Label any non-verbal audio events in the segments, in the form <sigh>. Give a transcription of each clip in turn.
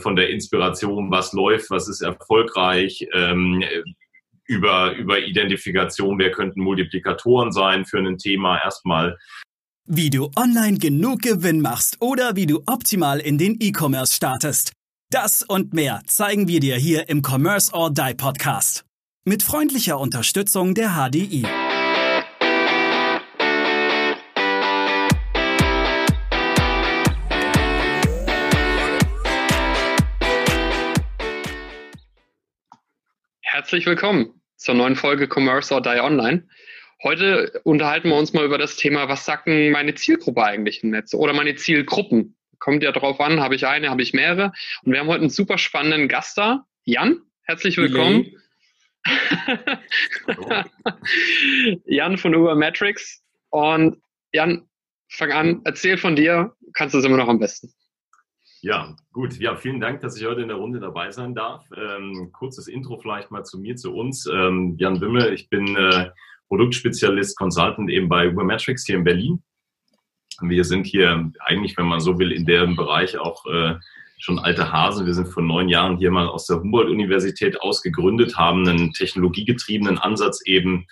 von der Inspiration, was läuft, was ist erfolgreich, ähm, über, über Identifikation, wer könnten Multiplikatoren sein für ein Thema erstmal. Wie du online genug Gewinn machst oder wie du optimal in den E-Commerce startest. Das und mehr zeigen wir dir hier im Commerce or Die Podcast. Mit freundlicher Unterstützung der HDI. Herzlich willkommen zur neuen Folge Commerce or Die Online. Heute unterhalten wir uns mal über das Thema, was sagt denn meine Zielgruppe eigentlich im Netz oder meine Zielgruppen? Kommt ja drauf an, habe ich eine, habe ich mehrere. Und wir haben heute einen super spannenden Gast da. Jan, herzlich willkommen. <laughs> Jan von Ubermetrics. Und Jan, fang an, erzähl von dir, kannst du es immer noch am besten. Ja, gut. Ja, vielen Dank, dass ich heute in der Runde dabei sein darf. Ähm, kurzes Intro vielleicht mal zu mir, zu uns. Ähm, Jan Wimmel, ich bin äh, Produktspezialist, Consultant eben bei Ubermetrics hier in Berlin. Wir sind hier eigentlich, wenn man so will, in dem Bereich auch äh, schon alte Hasen. Wir sind vor neun Jahren hier mal aus der Humboldt-Universität ausgegründet, haben einen technologiegetriebenen Ansatz eben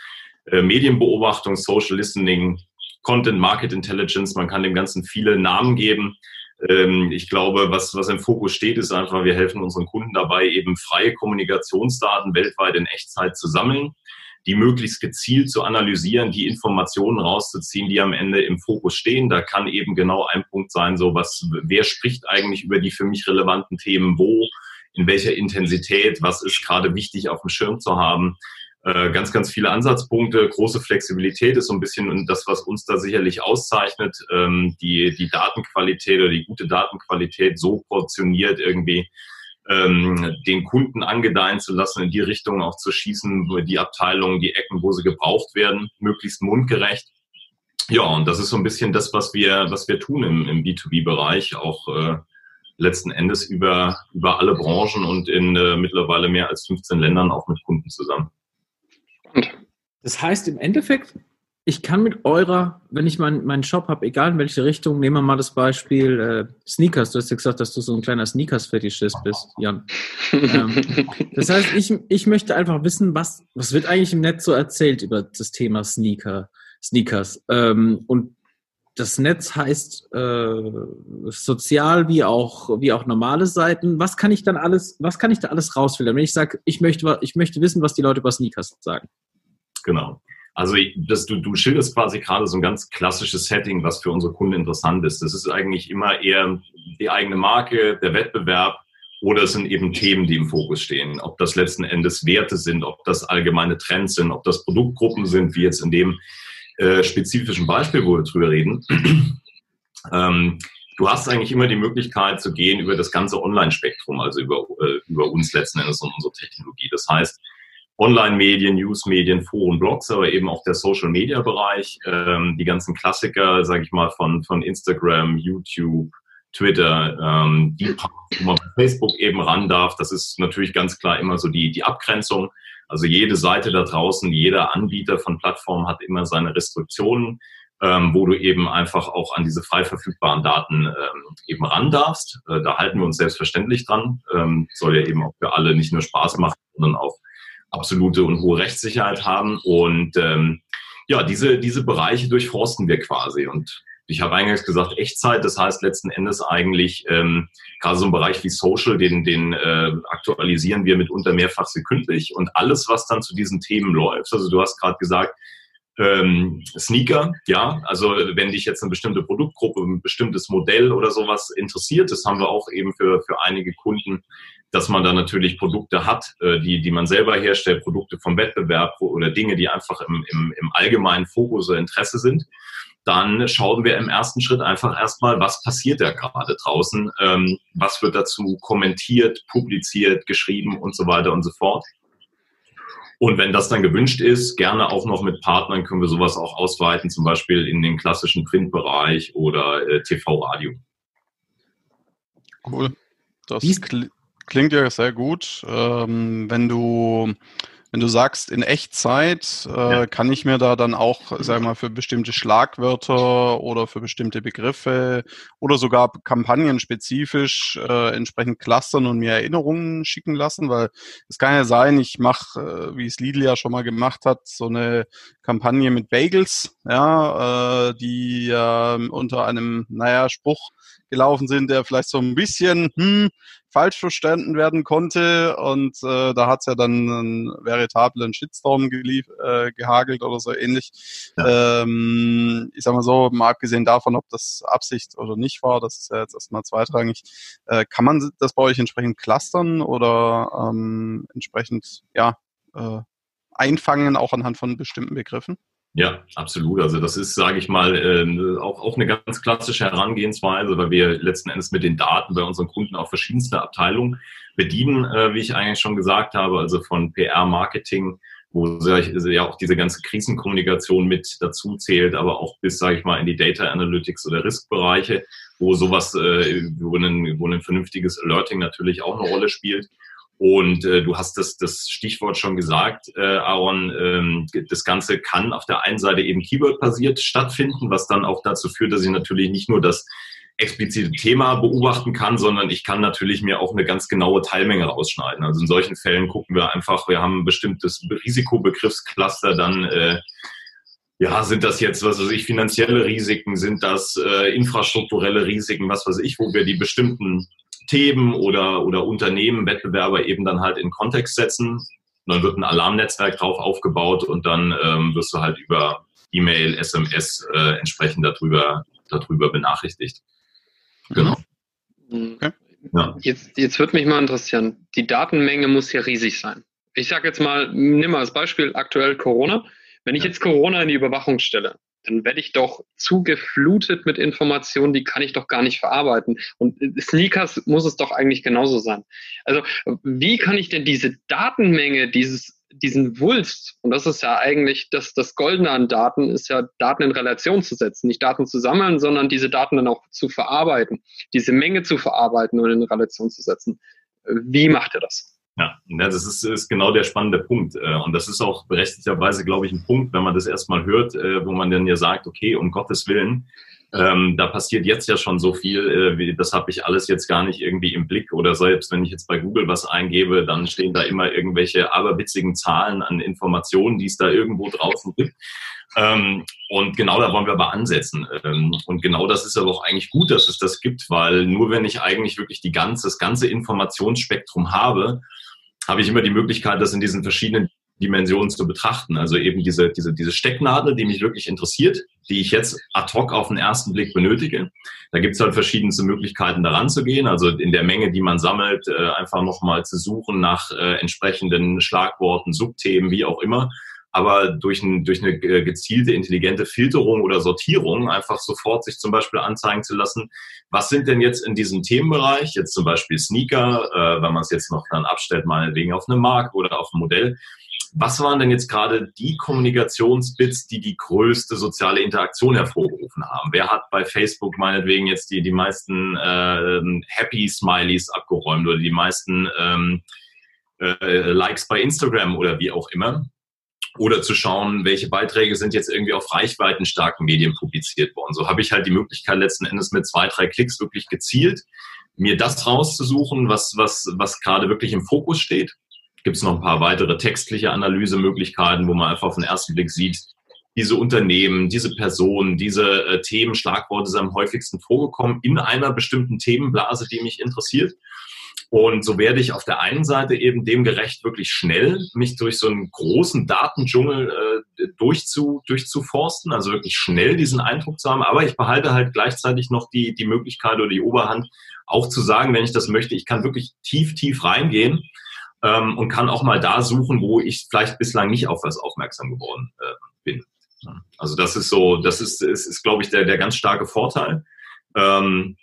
äh, Medienbeobachtung, Social Listening, Content Market Intelligence. Man kann dem Ganzen viele Namen geben. Ähm, ich glaube, was, was im Fokus steht, ist einfach, wir helfen unseren Kunden dabei, eben freie Kommunikationsdaten weltweit in Echtzeit zu sammeln, die möglichst gezielt zu analysieren, die Informationen rauszuziehen, die am Ende im Fokus stehen. Da kann eben genau ein Punkt sein, so was, wer spricht eigentlich über die für mich relevanten Themen wo, in welcher Intensität, was ist gerade wichtig auf dem Schirm zu haben. Äh, ganz, ganz viele Ansatzpunkte. Große Flexibilität ist so ein bisschen das, was uns da sicherlich auszeichnet. Ähm, die, die Datenqualität oder die gute Datenqualität so portioniert irgendwie ähm, den Kunden angedeihen zu lassen, in die Richtung auch zu schießen, die Abteilungen, die Ecken, wo sie gebraucht werden, möglichst mundgerecht. Ja, und das ist so ein bisschen das, was wir, was wir tun im, im B2B-Bereich, auch äh, letzten Endes über, über alle Branchen und in äh, mittlerweile mehr als 15 Ländern auch mit Kunden zusammen. Das heißt im Endeffekt, ich kann mit eurer, wenn ich meinen mein Shop habe, egal in welche Richtung, nehmen wir mal das Beispiel äh, Sneakers. Du hast ja gesagt, dass du so ein kleiner Sneakers-Fetischist bist, Jan. ähm, <laughs> das heißt, ich, ich möchte einfach wissen, was, was wird eigentlich im Netz so erzählt über das Thema Sneaker, Sneakers. Ähm, und das Netz heißt äh, sozial wie auch wie auch normale Seiten. Was kann ich dann alles, was kann ich da alles rausfiltern? Wenn ich sage, ich möchte, ich möchte wissen, was die Leute über Sneakers sagen. Genau. Also das, du, du schilderst quasi gerade so ein ganz klassisches Setting, was für unsere Kunden interessant ist. Das ist eigentlich immer eher die eigene Marke, der Wettbewerb oder es sind eben Themen, die im Fokus stehen. Ob das letzten Endes Werte sind, ob das allgemeine Trends sind, ob das Produktgruppen sind, wie jetzt in dem äh, spezifischen Beispiel, wo wir drüber reden. <clears throat> ähm, du hast eigentlich immer die Möglichkeit zu gehen über das ganze Online-Spektrum, also über, äh, über uns letzten Endes und unsere Technologie. Das heißt, Online-Medien, News-Medien, Foren, Blogs, aber eben auch der Social-Media-Bereich, ähm, die ganzen Klassiker, sage ich mal, von, von Instagram, YouTube, Twitter, ähm, die, wo man bei Facebook eben ran darf. Das ist natürlich ganz klar immer so die, die Abgrenzung. Also jede Seite da draußen, jeder Anbieter von Plattformen hat immer seine Restriktionen, ähm, wo du eben einfach auch an diese frei verfügbaren Daten ähm, eben ran darfst. Äh, da halten wir uns selbstverständlich dran. Ähm, soll ja eben auch für alle nicht nur Spaß machen, sondern auch absolute und hohe Rechtssicherheit haben. Und ähm, ja, diese, diese Bereiche durchforsten wir quasi. Und ich habe eingangs gesagt, Echtzeit, das heißt letzten Endes eigentlich ähm, gerade so ein Bereich wie Social, den, den äh, aktualisieren wir mitunter mehrfach sekündlich. Und alles, was dann zu diesen Themen läuft, also du hast gerade gesagt, ähm, Sneaker, ja, also wenn dich jetzt eine bestimmte Produktgruppe, ein bestimmtes Modell oder sowas interessiert, das haben wir auch eben für, für einige Kunden dass man da natürlich Produkte hat, äh, die, die man selber herstellt, Produkte vom Wettbewerb oder Dinge, die einfach im, im, im allgemeinen Fokus oder Interesse sind, dann schauen wir im ersten Schritt einfach erstmal, was passiert da gerade draußen, ähm, was wird dazu kommentiert, publiziert, geschrieben und so weiter und so fort. Und wenn das dann gewünscht ist, gerne auch noch mit Partnern können wir sowas auch ausweiten, zum Beispiel in den klassischen Printbereich oder äh, TV-Radio. Cool. Das klingt ja sehr gut. Ähm, wenn du Wenn du sagst, in Echtzeit, äh, ja. kann ich mir da dann auch, sag mal, für bestimmte Schlagwörter oder für bestimmte Begriffe oder sogar kampagnenspezifisch äh, entsprechend clustern und mir Erinnerungen schicken lassen? Weil es kann ja sein, ich mache, äh, wie es Lidl ja schon mal gemacht hat, so eine Kampagne mit Bagels, ja, äh, die äh, unter einem, naja, Spruch gelaufen sind, der vielleicht so ein bisschen hm, falsch verstanden werden konnte. Und äh, da hat es ja dann einen veritablen Shitstorm gelief, äh, gehagelt oder so ähnlich. Ja. Ähm, ich sag mal so, mal abgesehen davon, ob das Absicht oder nicht war, das ist ja jetzt erstmal zweitrangig. Äh, kann man das bei euch entsprechend clustern oder ähm, entsprechend ja äh, einfangen, auch anhand von bestimmten Begriffen? Ja, absolut. Also das ist, sage ich mal, äh, auch, auch eine ganz klassische Herangehensweise, weil wir letzten Endes mit den Daten bei unseren Kunden auch verschiedenste Abteilungen bedienen, äh, wie ich eigentlich schon gesagt habe, also von PR, Marketing, wo ja auch diese ganze Krisenkommunikation mit dazu zählt, aber auch bis, sage ich mal, in die Data Analytics oder Riskbereiche, wo sowas, äh, wo, ein, wo ein vernünftiges Alerting natürlich auch eine Rolle spielt. Und äh, du hast das, das Stichwort schon gesagt, äh, Aaron, ähm, das Ganze kann auf der einen Seite eben Keyword-basiert stattfinden, was dann auch dazu führt, dass ich natürlich nicht nur das explizite Thema beobachten kann, sondern ich kann natürlich mir auch eine ganz genaue Teilmenge rausschneiden. Also in solchen Fällen gucken wir einfach, wir haben ein bestimmtes Risikobegriffscluster, dann äh, ja, sind das jetzt, was weiß ich, finanzielle Risiken, sind das äh, infrastrukturelle Risiken, was weiß ich, wo wir die bestimmten Themen oder, oder Unternehmen, Wettbewerber eben dann halt in Kontext setzen. Und dann wird ein Alarmnetzwerk drauf aufgebaut und dann ähm, wirst du halt über E-Mail, SMS äh, entsprechend darüber, darüber benachrichtigt. Genau. Okay. Ja. Jetzt, jetzt würde mich mal interessieren, die Datenmenge muss ja riesig sein. Ich sage jetzt mal, nimm mal als Beispiel aktuell Corona. Wenn ich jetzt Corona in die Überwachung stelle, dann werde ich doch zugeflutet mit Informationen, die kann ich doch gar nicht verarbeiten. Und Sneakers muss es doch eigentlich genauso sein. Also wie kann ich denn diese Datenmenge, dieses, diesen Wulst, und das ist ja eigentlich das, das Goldene an Daten, ist ja Daten in Relation zu setzen, nicht Daten zu sammeln, sondern diese Daten dann auch zu verarbeiten, diese Menge zu verarbeiten und in Relation zu setzen. Wie macht ihr das? Ja, das ist, ist genau der spannende Punkt. Äh, und das ist auch berechtigterweise, glaube ich, ein Punkt, wenn man das erstmal hört, äh, wo man dann ja sagt, okay, um Gottes Willen, ähm, da passiert jetzt ja schon so viel, äh, das habe ich alles jetzt gar nicht irgendwie im Blick. Oder selbst wenn ich jetzt bei Google was eingebe, dann stehen da immer irgendwelche aberwitzigen Zahlen an Informationen, die es da irgendwo draußen gibt. Ähm, und genau da wollen wir aber ansetzen. Ähm, und genau das ist aber auch eigentlich gut, dass es das gibt, weil nur wenn ich eigentlich wirklich die ganze, das ganze Informationsspektrum habe, habe ich immer die Möglichkeit, das in diesen verschiedenen Dimensionen zu betrachten. Also eben diese, diese, diese Stecknadel, die mich wirklich interessiert, die ich jetzt ad hoc auf den ersten Blick benötige. Da gibt es halt verschiedenste Möglichkeiten, daran zu gehen. Also in der Menge, die man sammelt, äh, einfach nochmal zu suchen nach äh, entsprechenden Schlagworten, Subthemen, wie auch immer aber durch, ein, durch eine gezielte, intelligente Filterung oder Sortierung einfach sofort sich zum Beispiel anzeigen zu lassen, was sind denn jetzt in diesem Themenbereich, jetzt zum Beispiel Sneaker, äh, wenn man es jetzt noch dann abstellt, meinetwegen auf eine Marke oder auf ein Modell, was waren denn jetzt gerade die Kommunikationsbits, die die größte soziale Interaktion hervorgerufen haben? Wer hat bei Facebook meinetwegen jetzt die, die meisten äh, Happy Smileys abgeräumt oder die meisten ähm, äh, Likes bei Instagram oder wie auch immer? Oder zu schauen, welche Beiträge sind jetzt irgendwie auf reichweitenstarken Medien publiziert worden. So habe ich halt die Möglichkeit, letzten Endes mit zwei, drei Klicks wirklich gezielt mir das rauszusuchen, was, was, was gerade wirklich im Fokus steht. Gibt es noch ein paar weitere textliche Analysemöglichkeiten, wo man einfach auf den ersten Blick sieht, diese Unternehmen, diese Personen, diese äh, Themen, Schlagworte sind am häufigsten vorgekommen in einer bestimmten Themenblase, die mich interessiert. Und so werde ich auf der einen Seite eben dem gerecht, wirklich schnell mich durch so einen großen Datendschungel äh, durchzu, durchzuforsten, also wirklich schnell diesen Eindruck zu haben. Aber ich behalte halt gleichzeitig noch die, die Möglichkeit oder die Oberhand, auch zu sagen, wenn ich das möchte, ich kann wirklich tief, tief reingehen ähm, und kann auch mal da suchen, wo ich vielleicht bislang nicht auf was aufmerksam geworden äh, bin. Also das ist so, das ist, ist, ist glaube ich, der, der ganz starke Vorteil. Ähm,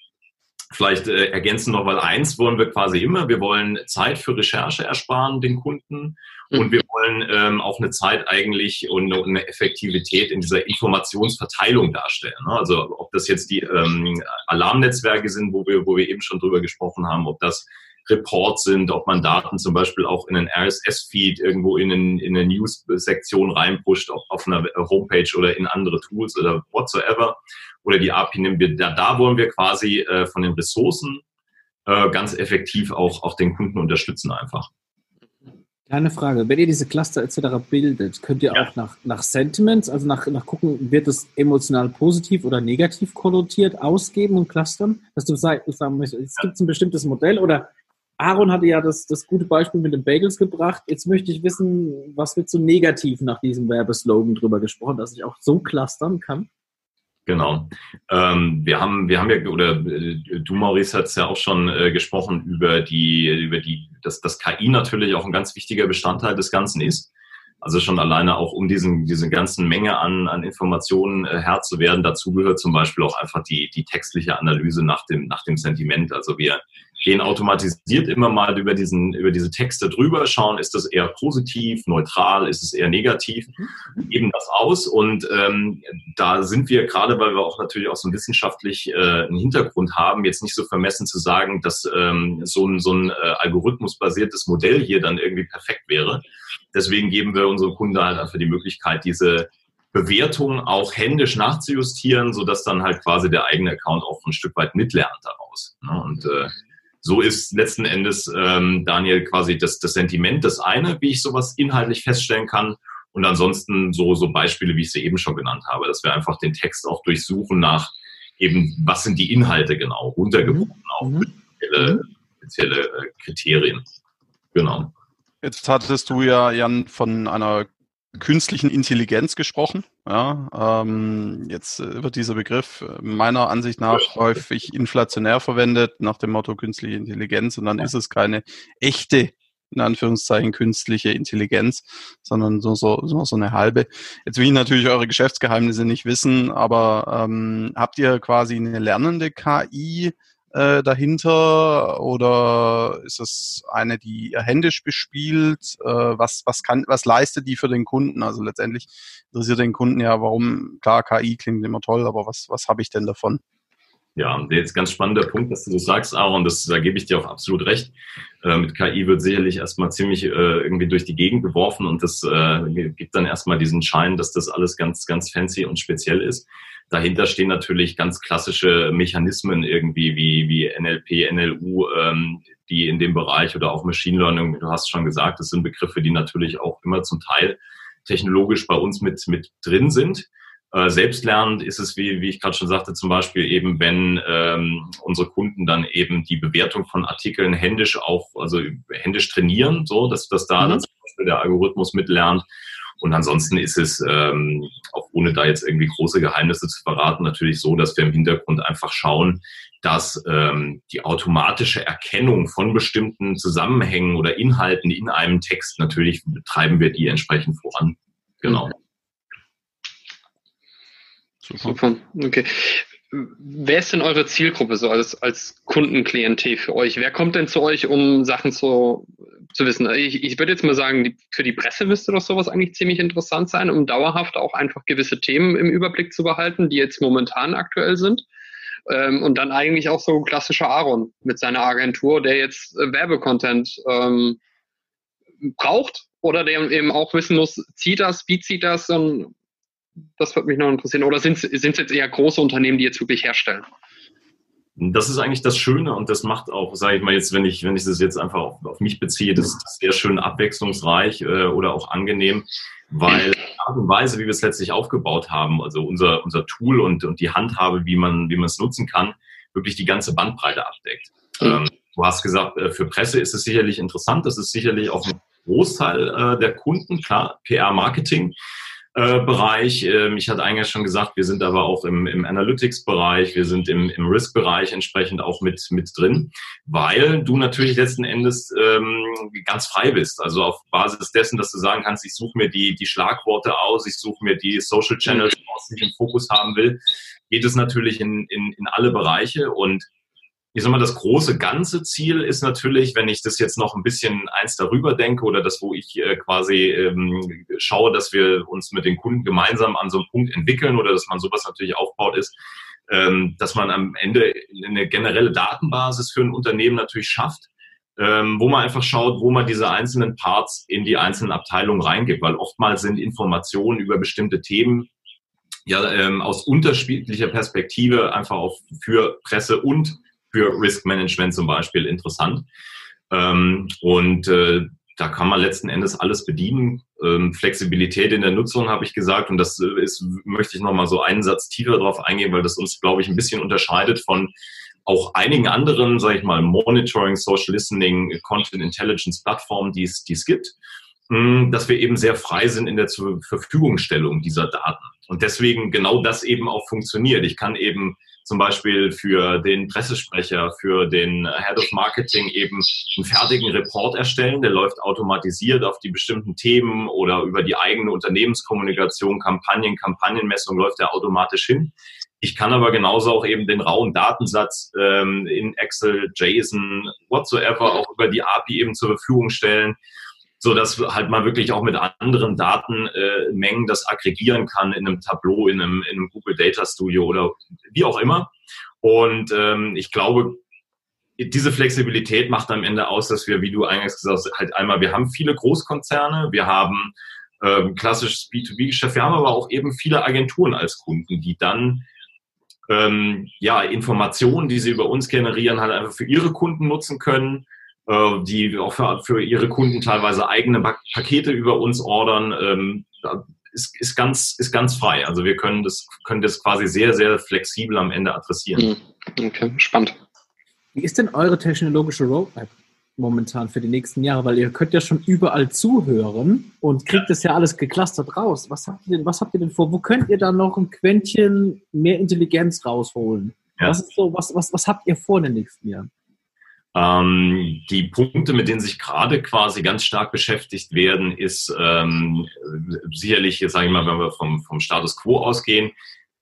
Vielleicht äh, ergänzen noch, weil eins wollen wir quasi immer, wir wollen Zeit für Recherche ersparen den Kunden mhm. und wir wollen ähm, auch eine Zeit eigentlich und eine Effektivität in dieser Informationsverteilung darstellen. Ne? Also ob das jetzt die ähm, Alarmnetzwerke sind, wo wir, wo wir eben schon drüber gesprochen haben, ob das Reports sind, ob man Daten zum Beispiel auch in einen RSS-Feed irgendwo in, einen, in eine News-Sektion reinpusht, ob auf einer Homepage oder in andere Tools oder whatsoever. Oder die API nehmen wir, da, da wollen wir quasi äh, von den Ressourcen äh, ganz effektiv auch, auch den Kunden unterstützen einfach. Kleine Frage, wenn ihr diese Cluster etc. bildet, könnt ihr ja. auch nach, nach Sentiments, also nach, nach gucken, wird es emotional positiv oder negativ konnotiert ausgeben und clustern? Dass du sagen möchtest, es gibt ein bestimmtes Modell oder Aaron hatte ja das, das gute Beispiel mit den Bagels gebracht. Jetzt möchte ich wissen, was wird so negativ nach diesem Werbeslogan drüber gesprochen, dass ich auch so clustern kann? Genau. Ähm, wir haben, wir haben ja, oder äh, du, Maurice, es ja auch schon äh, gesprochen über die, über die, dass das KI natürlich auch ein ganz wichtiger Bestandteil des Ganzen ist. Also schon alleine auch, um diesen, diese ganzen Menge an, an Informationen äh, Herr zu werden. Dazu gehört zum Beispiel auch einfach die, die textliche Analyse nach dem, nach dem Sentiment. Also wir, gehen automatisiert immer mal über, diesen, über diese Texte drüber, schauen, ist das eher positiv, neutral, ist es eher negativ, mhm. geben das aus. Und ähm, da sind wir gerade, weil wir auch natürlich auch so ein wissenschaftlich äh, einen Hintergrund haben, jetzt nicht so vermessen zu sagen, dass ähm, so ein, so ein äh, algorithmusbasiertes Modell hier dann irgendwie perfekt wäre. Deswegen geben wir unseren Kunden halt einfach die Möglichkeit, diese Bewertung auch händisch nachzujustieren, sodass dann halt quasi der eigene Account auch ein Stück weit mitlernt daraus. Ne? Und äh, so ist letzten Endes, ähm, Daniel, quasi das, das Sentiment das eine, wie ich sowas inhaltlich feststellen kann. Und ansonsten so, so Beispiele, wie ich sie eben schon genannt habe, dass wir einfach den Text auch durchsuchen nach eben, was sind die Inhalte genau, runtergebrochen mhm. auf mhm. spezielle, mhm. spezielle äh, Kriterien. Genau. Jetzt hattest du ja, Jan, von einer künstlichen Intelligenz gesprochen. Ja, ähm, jetzt äh, wird dieser Begriff äh, meiner Ansicht nach häufig inflationär verwendet, nach dem Motto künstliche Intelligenz, und dann ist es keine echte, in Anführungszeichen, künstliche Intelligenz, sondern so, so, so, so eine halbe. Jetzt will ich natürlich eure Geschäftsgeheimnisse nicht wissen, aber ähm, habt ihr quasi eine lernende KI? Äh, dahinter oder ist es eine, die ihr händisch bespielt? Äh, was, was, kann, was leistet die für den Kunden? Also letztendlich interessiert den Kunden ja, warum, klar, KI klingt immer toll, aber was, was habe ich denn davon? Ja, jetzt ganz spannender Punkt, dass du das sagst, Aaron, das, da gebe ich dir auch absolut recht. Äh, mit KI wird sicherlich erstmal ziemlich äh, irgendwie durch die Gegend geworfen und das äh, gibt dann erstmal diesen Schein, dass das alles ganz, ganz fancy und speziell ist. Dahinter stehen natürlich ganz klassische Mechanismen irgendwie wie, wie NLP, NLU, ähm, die in dem Bereich oder auch Machine Learning, du hast schon gesagt, das sind Begriffe, die natürlich auch immer zum Teil technologisch bei uns mit, mit drin sind. Äh, selbstlernend ist es, wie, wie ich gerade schon sagte, zum Beispiel eben, wenn ähm, unsere Kunden dann eben die Bewertung von Artikeln händisch auch, also händisch trainieren, so dass, dass da mhm. dann zum Beispiel der Algorithmus mitlernt und ansonsten ist es, ähm, auch ohne da jetzt irgendwie große Geheimnisse zu verraten, natürlich so, dass wir im Hintergrund einfach schauen, dass ähm, die automatische Erkennung von bestimmten Zusammenhängen oder Inhalten in einem Text, natürlich betreiben wir die entsprechend voran. Genau. Super. Okay. Wer ist denn eure Zielgruppe so als, als Kundenklientel für euch? Wer kommt denn zu euch, um Sachen zu, zu wissen? Ich, ich würde jetzt mal sagen, die, für die Presse müsste doch sowas eigentlich ziemlich interessant sein, um dauerhaft auch einfach gewisse Themen im Überblick zu behalten, die jetzt momentan aktuell sind. Ähm, und dann eigentlich auch so klassischer Aaron mit seiner Agentur, der jetzt äh, Werbecontent ähm, braucht oder der eben auch wissen muss, zieht das, wie zieht das und das würde mich noch interessieren. Oder sind es jetzt eher große Unternehmen, die jetzt wirklich herstellen? Das ist eigentlich das Schöne und das macht auch, sage ich mal jetzt, wenn ich, wenn ich das jetzt einfach auf, auf mich beziehe, das ist sehr schön abwechslungsreich äh, oder auch angenehm, weil die Art und Weise, wie wir es letztlich aufgebaut haben, also unser, unser Tool und, und die Handhabe, wie man, wie man es nutzen kann, wirklich die ganze Bandbreite abdeckt. Mhm. Ähm, du hast gesagt, äh, für Presse ist es sicherlich interessant, das ist sicherlich auch ein Großteil äh, der Kunden, klar, PR-Marketing. Äh, Bereich. Ähm, ich hatte eigentlich schon gesagt, wir sind aber auch im, im Analytics-Bereich, wir sind im, im Risk-Bereich entsprechend auch mit, mit drin, weil du natürlich letzten Endes ähm, ganz frei bist. Also auf Basis dessen, dass du sagen kannst, ich suche mir die, die Schlagworte aus, ich suche mir die Social Channels aus, die ich im Fokus haben will, geht es natürlich in, in, in alle Bereiche und ich sag mal, das große ganze Ziel ist natürlich, wenn ich das jetzt noch ein bisschen eins darüber denke oder das, wo ich äh, quasi ähm, schaue, dass wir uns mit den Kunden gemeinsam an so einem Punkt entwickeln oder dass man sowas natürlich aufbaut, ist, ähm, dass man am Ende eine generelle Datenbasis für ein Unternehmen natürlich schafft, ähm, wo man einfach schaut, wo man diese einzelnen Parts in die einzelnen Abteilungen reingibt, weil oftmals sind Informationen über bestimmte Themen ja ähm, aus unterschiedlicher Perspektive einfach auch für Presse und für Risk Management zum Beispiel interessant. Ähm, und äh, da kann man letzten Endes alles bedienen. Ähm, Flexibilität in der Nutzung habe ich gesagt und das äh, ist, möchte ich nochmal so einen Satz tiefer drauf eingehen, weil das uns, glaube ich, ein bisschen unterscheidet von auch einigen anderen, sage ich mal, Monitoring, Social Listening, Content Intelligence Plattformen, die es, die es gibt, hm, dass wir eben sehr frei sind in der Verfügungstellung dieser Daten. Und deswegen genau das eben auch funktioniert. Ich kann eben zum Beispiel für den Pressesprecher, für den Head of Marketing eben einen fertigen Report erstellen. Der läuft automatisiert auf die bestimmten Themen oder über die eigene Unternehmenskommunikation, Kampagnen, Kampagnenmessung läuft er automatisch hin. Ich kann aber genauso auch eben den rauen Datensatz ähm, in Excel, JSON, whatsoever auch über die API eben zur Verfügung stellen so dass halt man wirklich auch mit anderen Datenmengen äh, das aggregieren kann in einem Tableau, in einem, in einem Google Data Studio oder wie auch immer. Und ähm, ich glaube, diese Flexibilität macht am Ende aus, dass wir, wie du eingangs gesagt hast, halt einmal, wir haben viele Großkonzerne, wir haben ähm, klassisches B2B-Geschäft, wir haben aber auch eben viele Agenturen als Kunden, die dann ähm, ja Informationen, die sie über uns generieren, halt einfach für ihre Kunden nutzen können äh, die auch für, für, ihre Kunden teilweise eigene Pakete über uns ordern. Ähm, ist, ist, ganz, ist ganz frei. Also wir können das, können das quasi sehr, sehr flexibel am Ende adressieren. Hm, okay, spannend. Wie ist denn eure technologische Roadmap momentan für die nächsten Jahre? Weil ihr könnt ja schon überall zuhören und kriegt das ja alles geclustert raus. Was habt ihr denn, was habt ihr denn vor? Wo könnt ihr da noch ein Quäntchen mehr Intelligenz rausholen? Ja. Was, ist so, was, was, was habt ihr vor in den nächsten Jahren? Ähm, die Punkte, mit denen sich gerade quasi ganz stark beschäftigt werden, ist ähm, sicherlich, jetzt sage ich mal, wenn wir vom, vom Status quo ausgehen,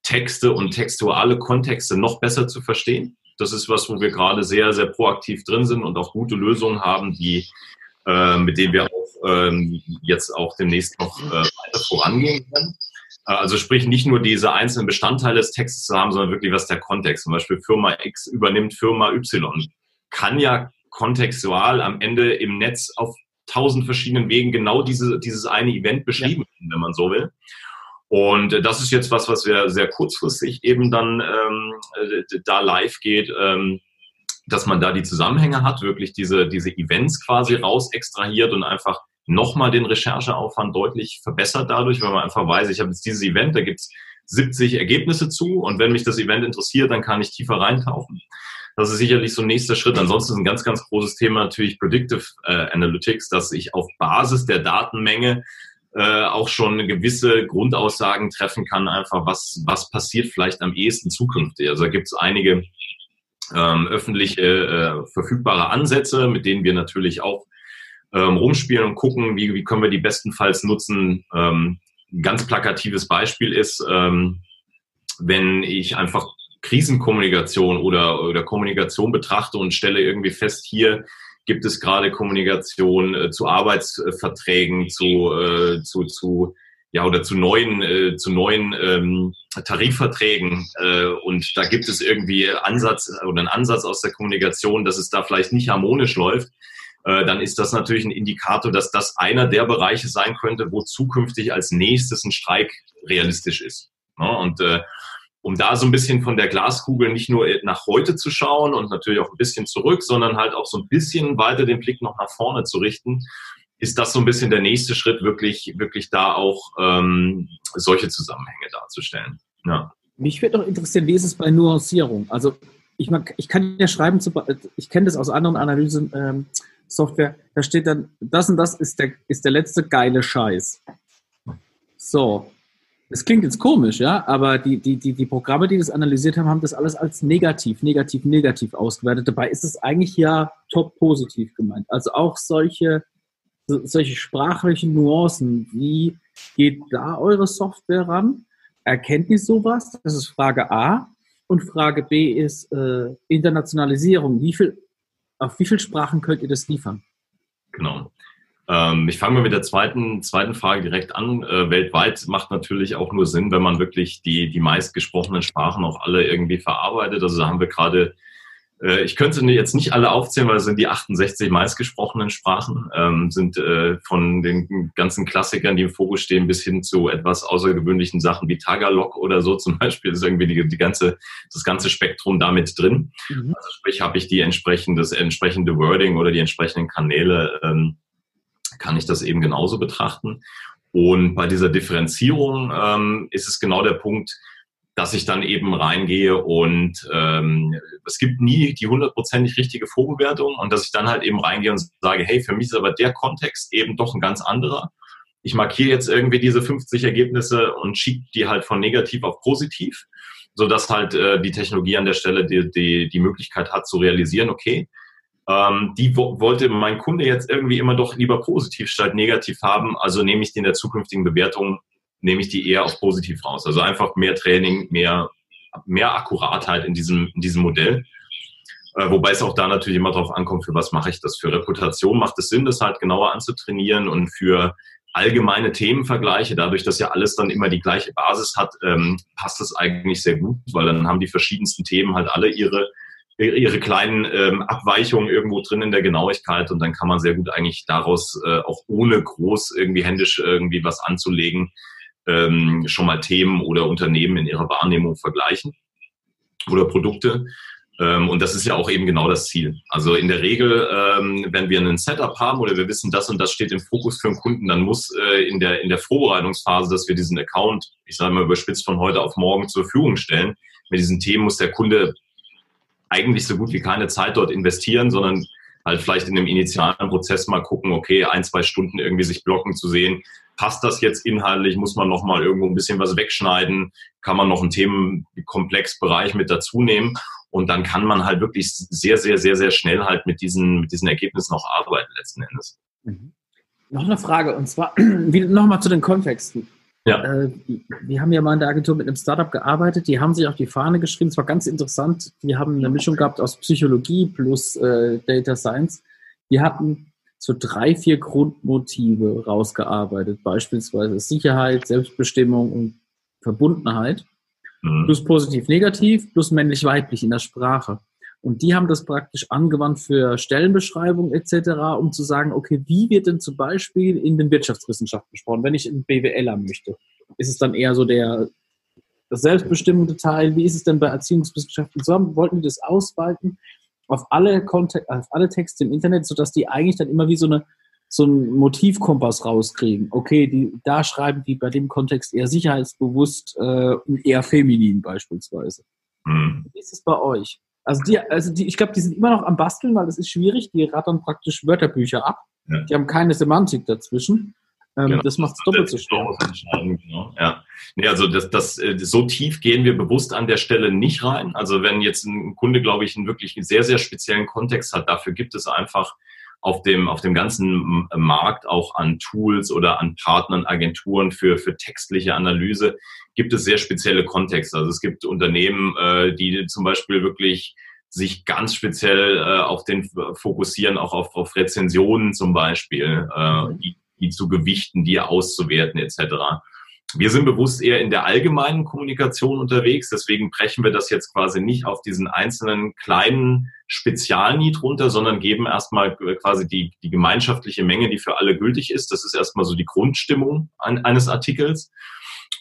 Texte und textuale Kontexte noch besser zu verstehen. Das ist was, wo wir gerade sehr, sehr proaktiv drin sind und auch gute Lösungen haben, die, äh, mit denen wir auch ähm, jetzt auch demnächst noch äh, weiter vorangehen können. Äh, also sprich nicht nur diese einzelnen Bestandteile des Textes zu haben, sondern wirklich was der Kontext. Zum Beispiel Firma X übernimmt Firma Y kann ja kontextual am Ende im Netz auf tausend verschiedenen Wegen genau diese, dieses eine Event beschrieben, ja. wenn man so will. Und äh, das ist jetzt was, was wir sehr kurzfristig eben dann ähm, äh, da live geht, ähm, dass man da die Zusammenhänge hat, wirklich diese, diese Events quasi raus extrahiert und einfach nochmal den Rechercheaufwand deutlich verbessert dadurch, weil man einfach weiß, ich habe jetzt dieses Event, da gibt's 70 Ergebnisse zu und wenn mich das Event interessiert, dann kann ich tiefer reintauchen. Das ist sicherlich so ein nächster Schritt. Ansonsten ist ein ganz, ganz großes Thema natürlich Predictive äh, Analytics, dass ich auf Basis der Datenmenge äh, auch schon gewisse Grundaussagen treffen kann, einfach was, was passiert vielleicht am ehesten zukünftig. Also da gibt es einige ähm, öffentliche äh, verfügbare Ansätze, mit denen wir natürlich auch ähm, rumspielen und gucken, wie, wie können wir die bestenfalls nutzen. Ähm, ein ganz plakatives Beispiel ist, ähm, wenn ich einfach Krisenkommunikation oder, oder Kommunikation betrachte und stelle irgendwie fest, hier gibt es gerade Kommunikation äh, zu Arbeitsverträgen, zu, äh, zu, zu ja oder zu neuen äh, zu neuen ähm, Tarifverträgen äh, und da gibt es irgendwie Ansatz oder einen Ansatz aus der Kommunikation, dass es da vielleicht nicht harmonisch läuft, äh, dann ist das natürlich ein Indikator, dass das einer der Bereiche sein könnte, wo zukünftig als nächstes ein Streik realistisch ist. Ne? und äh, um da so ein bisschen von der Glaskugel nicht nur nach heute zu schauen und natürlich auch ein bisschen zurück, sondern halt auch so ein bisschen weiter den Blick noch nach vorne zu richten, ist das so ein bisschen der nächste Schritt, wirklich, wirklich da auch ähm, solche Zusammenhänge darzustellen. Ja. Mich würde noch interessieren, wie ist es bei Nuancierung? Also ich, mag, ich kann ja schreiben, ich kenne das aus anderen Analysen-Software, ähm, da steht dann, das und das ist der, ist der letzte geile Scheiß. So, das klingt jetzt komisch, ja, aber die, die, die, die Programme, die das analysiert haben, haben das alles als negativ, negativ, negativ ausgewertet. Dabei ist es eigentlich ja top positiv gemeint. Also auch solche, solche sprachlichen Nuancen. Wie geht da eure Software ran? Erkennt die sowas? Das ist Frage A. Und Frage B ist äh, Internationalisierung. Wie viel, auf wie viele Sprachen könnt ihr das liefern? Genau. Ähm, ich fange mal mit der zweiten, zweiten Frage direkt an. Äh, weltweit macht natürlich auch nur Sinn, wenn man wirklich die, die meistgesprochenen Sprachen auch alle irgendwie verarbeitet. Also da haben wir gerade Äh, ich könnte jetzt nicht alle aufzählen, weil es sind die 68 meistgesprochenen Sprachen, ähm, sind äh, von den ganzen Klassikern, die im Fokus stehen, bis hin zu etwas außergewöhnlichen Sachen wie Tagalog oder so <laughs> zum Beispiel, ist irgendwie die, die ganze, das ganze Spektrum damit drin. Mhm. Also sprich, habe ich die entsprechende, das entsprechende Wording oder die entsprechenden Kanäle, ähm, kann ich das eben genauso betrachten. Und bei dieser Differenzierung ähm, ist es genau der Punkt, dass ich dann eben reingehe und ähm, es gibt nie die hundertprozentig richtige Vorbewertung und dass ich dann halt eben reingehe und sage, hey, für mich ist aber der Kontext eben doch ein ganz anderer. Ich markiere jetzt irgendwie diese 50 Ergebnisse und schiebe die halt von negativ auf positiv, so dass halt äh, die Technologie an der Stelle die, die, die Möglichkeit hat zu realisieren, okay, ähm, die wo wollte mein Kunde jetzt irgendwie immer doch lieber positiv statt negativ haben, also nehme ich die in der zukünftigen Bewertung nehme ich die eher auf positiv raus. Also einfach mehr Training, mehr, mehr Akkuratheit in diesem, in diesem Modell. Äh, wobei es auch da natürlich immer darauf ankommt, für was mache ich das. Für Reputation macht es Sinn, das halt genauer anzutrainieren und für allgemeine Themenvergleiche, dadurch, dass ja alles dann immer die gleiche Basis hat, ähm, passt das eigentlich sehr gut, weil dann haben die verschiedensten Themen halt alle ihre ihre kleinen ähm, Abweichungen irgendwo drin in der Genauigkeit und dann kann man sehr gut eigentlich daraus äh, auch ohne groß irgendwie händisch irgendwie was anzulegen, ähm, schon mal Themen oder Unternehmen in ihrer Wahrnehmung vergleichen oder Produkte. Ähm, und das ist ja auch eben genau das Ziel. Also in der Regel, ähm, wenn wir ein Setup haben oder wir wissen, das und das steht im Fokus für einen Kunden, dann muss äh, in, der, in der Vorbereitungsphase, dass wir diesen Account, ich sage mal überspitzt von heute auf morgen zur Verfügung stellen, mit diesen Themen muss der Kunde eigentlich so gut wie keine Zeit dort investieren, sondern halt vielleicht in einem initialen Prozess mal gucken, okay, ein, zwei Stunden irgendwie sich blocken zu sehen, passt das jetzt inhaltlich, muss man nochmal irgendwo ein bisschen was wegschneiden, kann man noch einen Themenkomplexbereich mit dazu nehmen und dann kann man halt wirklich sehr, sehr, sehr, sehr schnell halt mit diesen, mit diesen Ergebnissen auch arbeiten letzten Endes. Mhm. Noch eine Frage und zwar <clears throat> nochmal zu den Kontexten. Ja. Äh, wir haben ja mal in der Agentur mit einem Startup gearbeitet, die haben sich auf die Fahne geschrieben, es war ganz interessant, die haben eine Mischung gehabt aus Psychologie plus äh, Data Science. Die hatten so drei, vier Grundmotive rausgearbeitet, beispielsweise Sicherheit, Selbstbestimmung und Verbundenheit, mhm. plus positiv, negativ, plus männlich, weiblich in der Sprache. Und die haben das praktisch angewandt für Stellenbeschreibung etc., um zu sagen, okay, wie wird denn zum Beispiel in den Wirtschaftswissenschaften gesprochen, wenn ich einen BWLer möchte? Ist es dann eher so der das selbstbestimmende Teil? Wie ist es denn bei Erziehungswissenschaften? So wollten wir das ausweiten auf alle, Kontext, auf alle Texte im Internet, sodass die eigentlich dann immer wie so eine so einen Motivkompass rauskriegen. Okay, die, da schreiben die bei dem Kontext eher sicherheitsbewusst äh, und eher feminin beispielsweise. Mhm. Wie ist es bei euch? Also die, also die, ich glaube, die sind immer noch am Basteln, weil es ist schwierig. Die rattern praktisch Wörterbücher ab. Ja. Die haben keine Semantik dazwischen. Ähm, genau. Das macht es doppelt so schwer. Genau. Ja. Nee, also das, das, äh, so tief gehen wir bewusst an der Stelle nicht rein. Also wenn jetzt ein Kunde, glaube ich, einen wirklich sehr, sehr speziellen Kontext hat, dafür gibt es einfach auf dem, auf dem ganzen Markt auch an Tools oder an Partnern, Agenturen für, für textliche Analyse gibt es sehr spezielle Kontexte. Also es gibt Unternehmen, äh, die zum Beispiel wirklich sich ganz speziell äh, auf den fokussieren, auch auf, auf Rezensionen zum Beispiel, äh, mhm. die, die zu gewichten, die auszuwerten etc. Wir sind bewusst eher in der allgemeinen Kommunikation unterwegs, deswegen brechen wir das jetzt quasi nicht auf diesen einzelnen kleinen Spezialnied runter, sondern geben erstmal quasi die, die gemeinschaftliche Menge, die für alle gültig ist. Das ist erstmal so die Grundstimmung an, eines Artikels.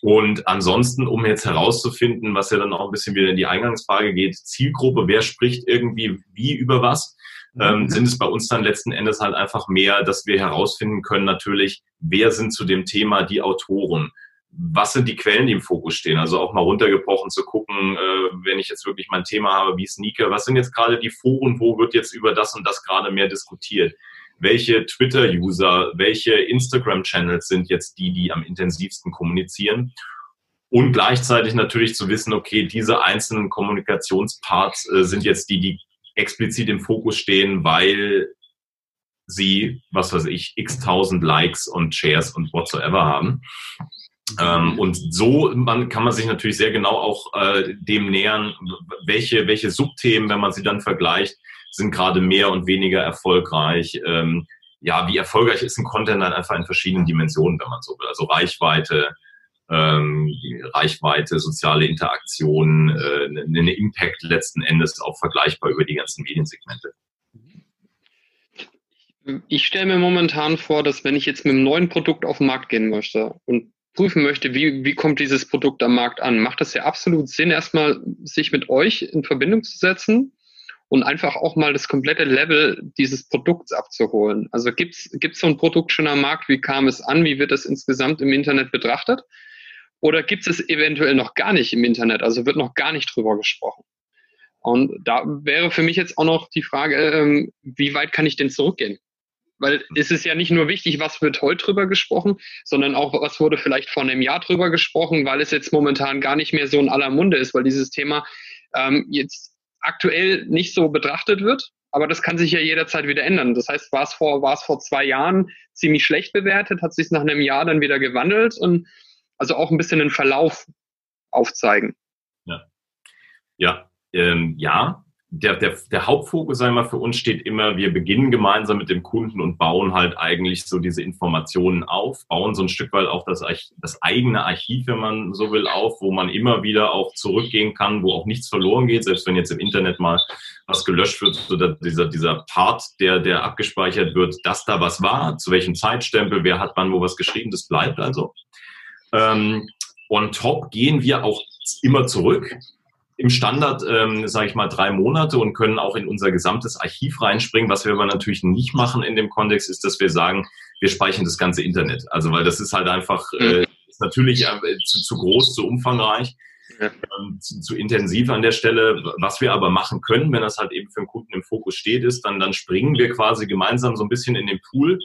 Und ansonsten, um jetzt herauszufinden, was ja dann auch ein bisschen wieder in die Eingangsfrage geht, Zielgruppe, wer spricht irgendwie wie über was, ähm, mhm. sind es bei uns dann letzten Endes halt einfach mehr, dass wir herausfinden können natürlich, wer sind zu dem Thema die Autoren was sind die Quellen, die im Fokus stehen? Also auch mal runtergebrochen zu gucken, äh, wenn ich jetzt wirklich mein Thema habe wie Sneaker, was sind jetzt gerade die Foren, wo wird jetzt über das und das gerade mehr diskutiert? Welche Twitter-User, welche Instagram-Channels sind jetzt die, die am intensivsten kommunizieren? Und gleichzeitig natürlich zu wissen, okay, diese einzelnen Kommunikationsparts äh, sind jetzt die, die explizit im Fokus stehen, weil sie, was weiß ich, x tausend Likes und Shares und whatsoever haben. Ähm, und so man, kann man sich natürlich sehr genau auch äh, dem nähern, welche, welche Subthemen, wenn man sie dann vergleicht, sind gerade mehr und weniger erfolgreich. Ähm, ja, wie erfolgreich ist ein Content dann einfach in verschiedenen Dimensionen, wenn man so will. Also Reichweite, ähm, Reichweite, soziale Interaktion, äh, einen Impact letzten Endes auch vergleichbar über die ganzen Mediensegmente. Ich stelle mir momentan vor, dass wenn ich jetzt mit einem neuen Produkt auf den Markt gehen möchte und prüfen möchte, wie, wie kommt dieses Produkt am Markt an, macht es ja absolut Sinn, erstmal sich mit euch in Verbindung zu setzen und einfach auch mal das komplette Level dieses Produkts abzuholen. Also gibt es so ein Produkt schon am Markt? Wie kam es an? Wie wird es insgesamt im Internet betrachtet? Oder gibt es eventuell noch gar nicht im Internet? Also wird noch gar nicht drüber gesprochen. Und da wäre für mich jetzt auch noch die Frage, ähm, wie weit kann ich denn zurückgehen? Weil es ist ja nicht nur wichtig, was wird heute drüber gesprochen, sondern auch, was wurde vielleicht vor einem Jahr drüber gesprochen, weil es jetzt momentan gar nicht mehr so in aller Munde ist, weil dieses Thema ähm, jetzt aktuell nicht so betrachtet wird. Aber das kann sich ja jederzeit wieder ändern. Das heißt, war es vor, war es vor zwei Jahren ziemlich schlecht bewertet, hat sich nach einem Jahr dann wieder gewandelt und also auch ein bisschen den Verlauf aufzeigen. Ja, ja, ähm, ja der, der, der Hauptfokus, sagen wir mal, für uns steht immer, wir beginnen gemeinsam mit dem Kunden und bauen halt eigentlich so diese Informationen auf, bauen so ein Stück weit auch das, das eigene Archiv, wenn man so will, auf, wo man immer wieder auch zurückgehen kann, wo auch nichts verloren geht, selbst wenn jetzt im Internet mal was gelöscht wird, oder dieser, dieser Part, der, der abgespeichert wird, dass da was war, zu welchem Zeitstempel, wer hat wann wo was geschrieben, das bleibt also. Ähm, on top gehen wir auch immer zurück im Standard, ähm, sage ich mal, drei Monate und können auch in unser gesamtes Archiv reinspringen. Was wir aber natürlich nicht machen in dem Kontext, ist, dass wir sagen, wir speichern das ganze Internet. Also weil das ist halt einfach äh, mhm. ist natürlich äh, zu, zu groß, zu umfangreich. Ähm, zu, zu, intensiv an der Stelle. Was wir aber machen können, wenn das halt eben für den Kunden im Fokus steht, ist, dann, dann springen wir quasi gemeinsam so ein bisschen in den Pool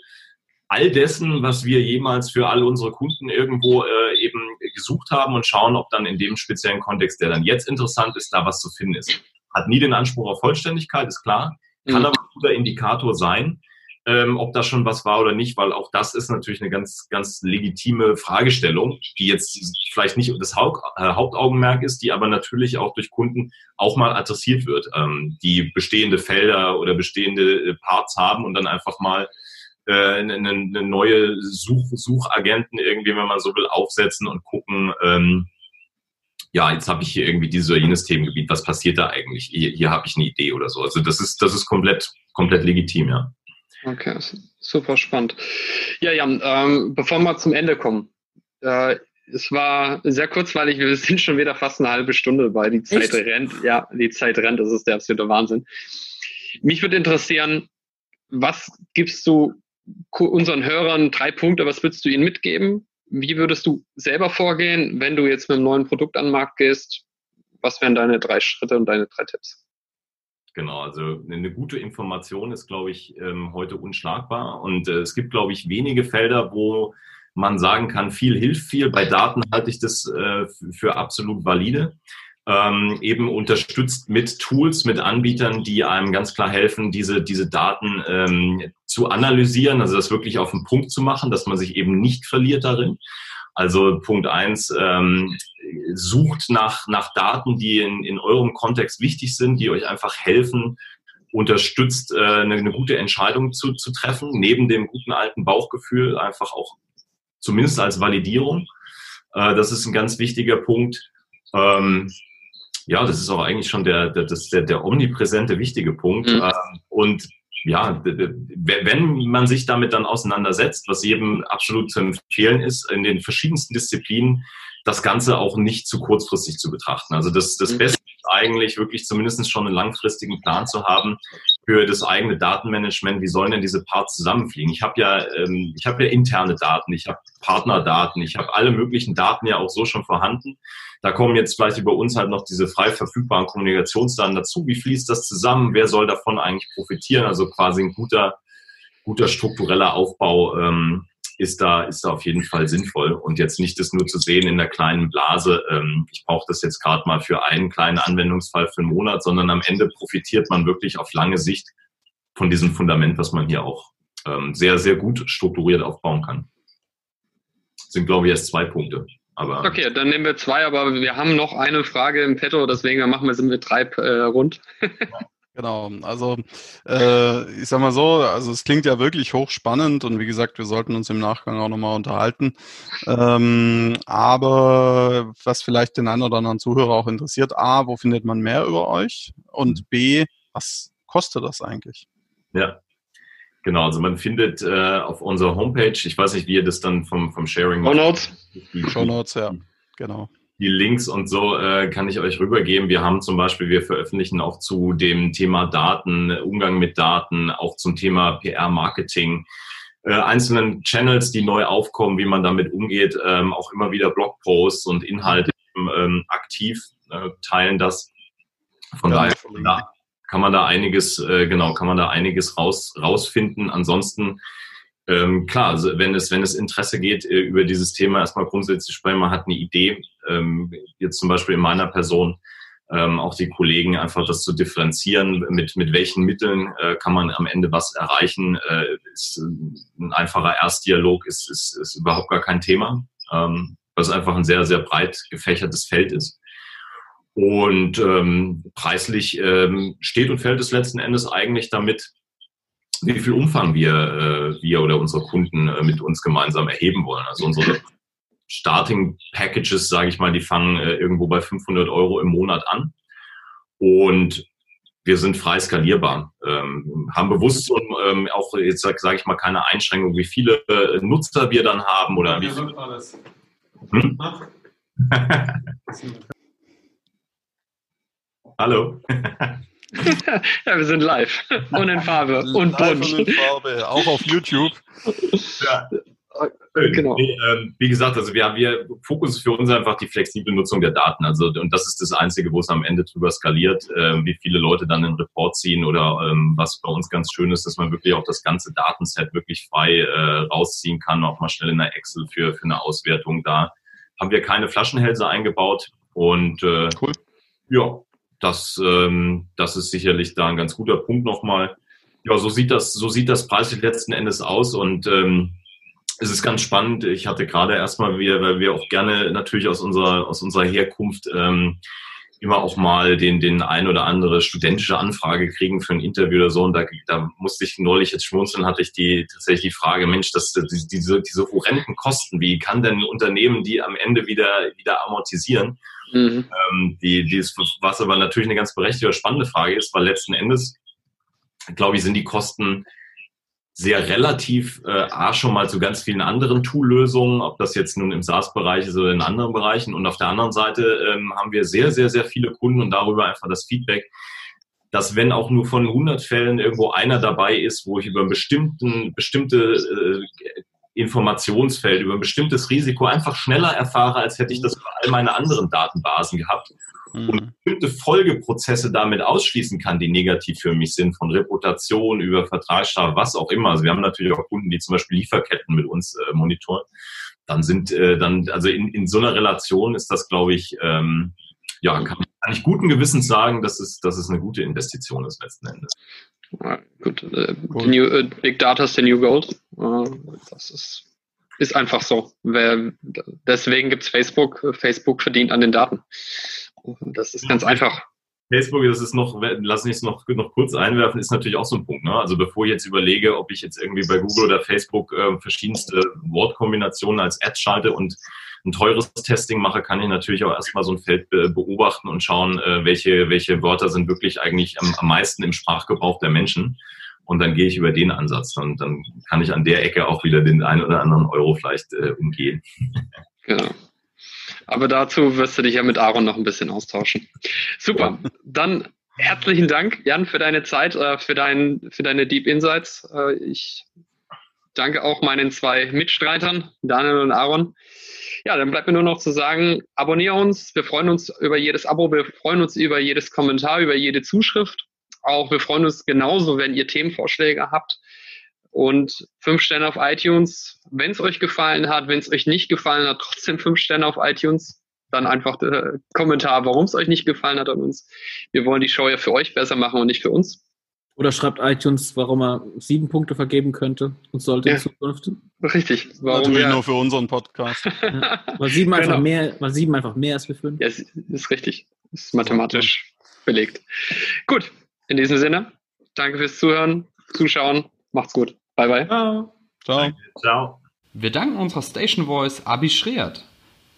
all dessen, was wir jemals für all unsere Kunden irgendwo äh, eben gesucht haben und schauen, ob dann in dem speziellen Kontext, der dann jetzt interessant ist, da was zu finden ist. Hat nie den Anspruch auf Vollständigkeit, ist klar, kann mhm. aber ein guter Indikator sein, ähm, ob da schon was war oder nicht, weil auch das ist natürlich eine ganz, ganz legitime Fragestellung, die jetzt vielleicht nicht das Haupt, äh, Hauptaugenmerk ist, die aber natürlich auch durch Kunden auch mal adressiert wird, ähm, die bestehende Felder oder bestehende äh, Parts haben und dann einfach mal äh, eine, eine neue Such, Suchagenten irgendwie, wenn man so will, aufsetzen und gucken, ähm, ja, jetzt habe ich hier irgendwie dieses oder jenes Themengebiet, was passiert da eigentlich? Hier, hier habe ich eine Idee oder so. Also das ist, das ist komplett, komplett legitim, ja. Okay, super spannend. Ja, Jan, ähm, bevor wir zum Ende kommen, äh, es war sehr kurzweilig, wir <laughs> sind schon wieder fast eine halbe Stunde bei, die Zeit Echt? rennt. Ja, die Zeit rennt, das ist der absolute Wahnsinn. Mich würde interessieren, was gibst du unseren Hörern drei Punkte, was würdest du ihnen mitgeben? Wie würdest du selber vorgehen, wenn du jetzt mit einem neuen Produkt an den Markt gehst? Was wären deine drei Schritte und deine drei Tipps? Genau, also eine gute Information ist, glaube ich, ähm, heute unschlagbar. Und äh, es gibt, glaube ich, wenige Felder, wo man sagen kann, viel hilft viel. Bei Daten halte ich das äh, für absolut valide ähm, eben unterstützt mit Tools, mit Anbietern, die einem ganz klar helfen, diese, diese Daten ähm, zu analysieren, also das wirklich auf den Punkt zu machen, dass man sich eben nicht verliert darin. Also Punkt eins, ähm, sucht nach, nach Daten, die in, in eurem Kontext wichtig sind, die euch einfach helfen, unterstützt, äh, eine, eine gute Entscheidung zu, zu treffen, neben dem guten alten Bauchgefühl, einfach auch zumindest als Validierung. Äh, das ist ein ganz wichtiger Punkt. Ähm, ja, das ist auch eigentlich schon der, der, der, der omnipräsente, wichtige Punkt. Mhm. Ähm, und ja, wenn man sich damit dann auseinandersetzt, was jedem absolut zu empfehlen ist, in den verschiedensten Disziplinen, das Ganze auch nicht zu kurzfristig zu betrachten. Also das, das mhm. Beste ist eigentlich wirklich zumindest schon einen langfristigen Plan zu haben für das eigene Datenmanagement. Wie sollen denn diese Parts zusammenfliegen? Ich habe ja, ähm, ich habe ja interne Daten, ich habe Partnerdaten, ich habe alle möglichen Daten ja auch so schon vorhanden. Da kommen jetzt vielleicht über uns halt noch diese frei verfügbaren Kommunikationsdaten dazu. Wie fließt das zusammen? Wer soll davon eigentlich profitieren? Also quasi ein guter, guter struktureller Aufbau ähm, ist da, ist da auf jeden Fall sinnvoll. Und jetzt nicht das nur zu sehen in der kleinen Blase, ähm, ich brauche das jetzt gerade mal für einen kleinen Anwendungsfall für einen Monat, sondern am Ende profitiert man wirklich auf lange Sicht von diesem Fundament, was man hier auch ähm, sehr, sehr gut strukturiert aufbauen kann. Das sind, glaube ich, erst zwei Punkte. Aber okay, dann nehmen wir zwei, aber wir haben noch eine Frage im Petto, deswegen machen wir es mit drei äh, rund. <laughs> Genau, also äh, ich sag mal so, also es klingt ja wirklich hochspannend und wie gesagt, wir sollten uns im Nachgang auch nochmal unterhalten. Ähm, aber was vielleicht den einen oder anderen Zuhörer auch interessiert, A, wo findet man mehr über euch? Und B, was kostet das eigentlich? Ja, genau, also man findet äh, auf unserer Homepage, ich weiß nicht, wie ihr das dann vom, vom Sharing macht. Show Notes. Show Notes, ja, genau die Links und so äh, kann ich euch rübergeben. Wir haben zum Beispiel, wir veröffentlichen auch zu dem Thema Daten, Umgang mit Daten, auch zum Thema PR-Marketing, äh, einzelnen Channels, die neu aufkommen, wie man damit umgeht, ähm, auch immer wieder Blogposts und Inhalte ähm, aktiv äh, teilen das. Von ja, daher da kann man da einiges, äh, genau, kann man da einiges raus, rausfinden. Ansonsten ähm, klar, also wenn es, wenn es Interesse geht äh, über dieses Thema, erstmal grundsätzlich sprechen, man hat eine Idee, ähm, jetzt zum Beispiel in meiner Person, ähm, auch die Kollegen einfach das zu differenzieren, mit, mit welchen Mitteln äh, kann man am Ende was erreichen, äh, ist ein einfacher Erstdialog ist, ist, ist überhaupt gar kein Thema, ähm, was einfach ein sehr, sehr breit gefächertes Feld ist. Und ähm, preislich ähm, steht und fällt es letzten Endes eigentlich damit, wie viel Umfang wir, äh, wir oder unsere Kunden äh, mit uns gemeinsam erheben wollen. Also unsere Starting Packages, sage ich mal, die fangen äh, irgendwo bei 500 Euro im Monat an. Und wir sind frei skalierbar, ähm, haben bewusst ähm, auch jetzt sage sag ich mal keine Einschränkung, wie viele äh, Nutzer wir dann haben oder wie viel. Hm? <laughs> <laughs> Hallo. <laughs> ja, wir sind live und in Farbe und bunt. Und in Farbe, auch auf YouTube. Ja. Genau. Nee, ähm, wie gesagt, also wir haben wir Fokus ist für uns einfach die flexible Nutzung der Daten. Also und das ist das Einzige, wo es am Ende drüber skaliert, äh, wie viele Leute dann einen Report ziehen oder ähm, was bei uns ganz schön ist, dass man wirklich auch das ganze Datenset wirklich frei äh, rausziehen kann, auch mal schnell in der Excel für für eine Auswertung. Da haben wir keine Flaschenhälse eingebaut und äh, cool. Ja, das, ähm, das ist sicherlich da ein ganz guter Punkt nochmal. Ja, so sieht das, so sieht das preislich letzten Endes aus und ähm, es ist ganz spannend. Ich hatte gerade erstmal, wir, weil wir auch gerne natürlich aus unserer, aus unserer Herkunft ähm, immer auch mal den, den ein oder andere studentische Anfrage kriegen für ein Interview oder so. Und da, da musste ich neulich jetzt schmunzeln, hatte ich die tatsächlich die Frage, Mensch, das, diese, diese horrenden Kosten, wie kann denn ein Unternehmen die am Ende wieder, wieder amortisieren? Mhm. Ähm, die, die was aber natürlich eine ganz berechtigte, spannende Frage ist, weil letzten Endes, glaube ich, sind die Kosten sehr relativ, äh, A, schon mal zu ganz vielen anderen Tool-Lösungen, ob das jetzt nun im SaaS-Bereich ist oder in anderen Bereichen. Und auf der anderen Seite ähm, haben wir sehr, sehr, sehr viele Kunden und darüber einfach das Feedback, dass wenn auch nur von 100 Fällen irgendwo einer dabei ist, wo ich über einen bestimmten, bestimmte äh, Informationsfeld, über ein bestimmtes Risiko einfach schneller erfahre, als hätte ich das für all meine anderen Datenbasen gehabt mhm. und bestimmte Folgeprozesse damit ausschließen kann, die negativ für mich sind, von Reputation über Vertragsstrafe, was auch immer. Also wir haben natürlich auch Kunden, die zum Beispiel Lieferketten mit uns äh, monitoren. Dann sind äh, dann, also in, in so einer Relation ist das, glaube ich, ähm, ja, kann, kann ich guten Gewissens sagen, dass es, dass es eine gute Investition ist letzten Endes. Gut, äh, new, äh, Big Data ist the new gold. Äh, das ist, ist einfach so. Wer, deswegen gibt es Facebook. Facebook verdient an den Daten. Das ist ganz einfach. Facebook, das ist noch, lass mich es noch, noch kurz einwerfen, ist natürlich auch so ein Punkt. Ne? Also bevor ich jetzt überlege, ob ich jetzt irgendwie bei Google oder Facebook äh, verschiedenste Wortkombinationen als Ads schalte und ein teures Testing mache, kann ich natürlich auch erstmal so ein Feld beobachten und schauen, äh, welche, welche Wörter sind wirklich eigentlich am, am meisten im Sprachgebrauch der Menschen. Und dann gehe ich über den Ansatz. Und dann kann ich an der Ecke auch wieder den einen oder anderen Euro vielleicht äh, umgehen. <laughs> Genau. Aber dazu wirst du dich ja mit Aaron noch ein bisschen austauschen. Super. Dann herzlichen Dank, Jan, für deine Zeit, äh, für, dein, für deine Deep Insights. Äh, ich danke auch meinen zwei Mitstreitern, Daniel und Aaron. Ja, dann bleibt mir nur noch zu sagen, abonniere uns. Wir freuen uns über jedes Abo, wir freuen uns über jedes Kommentar, über jede Zuschrift. Auch wir freuen uns genauso, wenn ihr Themenvorschläge habt. Und fünf Sterne auf iTunes. Wenn es euch gefallen hat, wenn es euch nicht gefallen hat, trotzdem fünf Sterne auf iTunes. Dann einfach der Kommentar, warum es euch nicht gefallen hat an uns. Wir wollen die Show ja für euch besser machen und nicht für uns. Oder schreibt iTunes, warum er sieben Punkte vergeben könnte und sollte ja, in Zukunft. Richtig. Warum Natürlich nur für unseren Podcast. <laughs> ja, weil, sieben einfach genau. mehr, weil sieben einfach mehr ist wie fünf. Ja, ist, ist richtig. Ist mathematisch belegt. Gut. In diesem Sinne, danke fürs Zuhören, Zuschauen. Macht's gut. Bye, bye. Ciao. Ciao. Ciao. Wir danken unserer Station Voice Abi Schreert.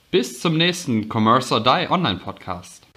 Bis zum nächsten Commerce or Die Online Podcast.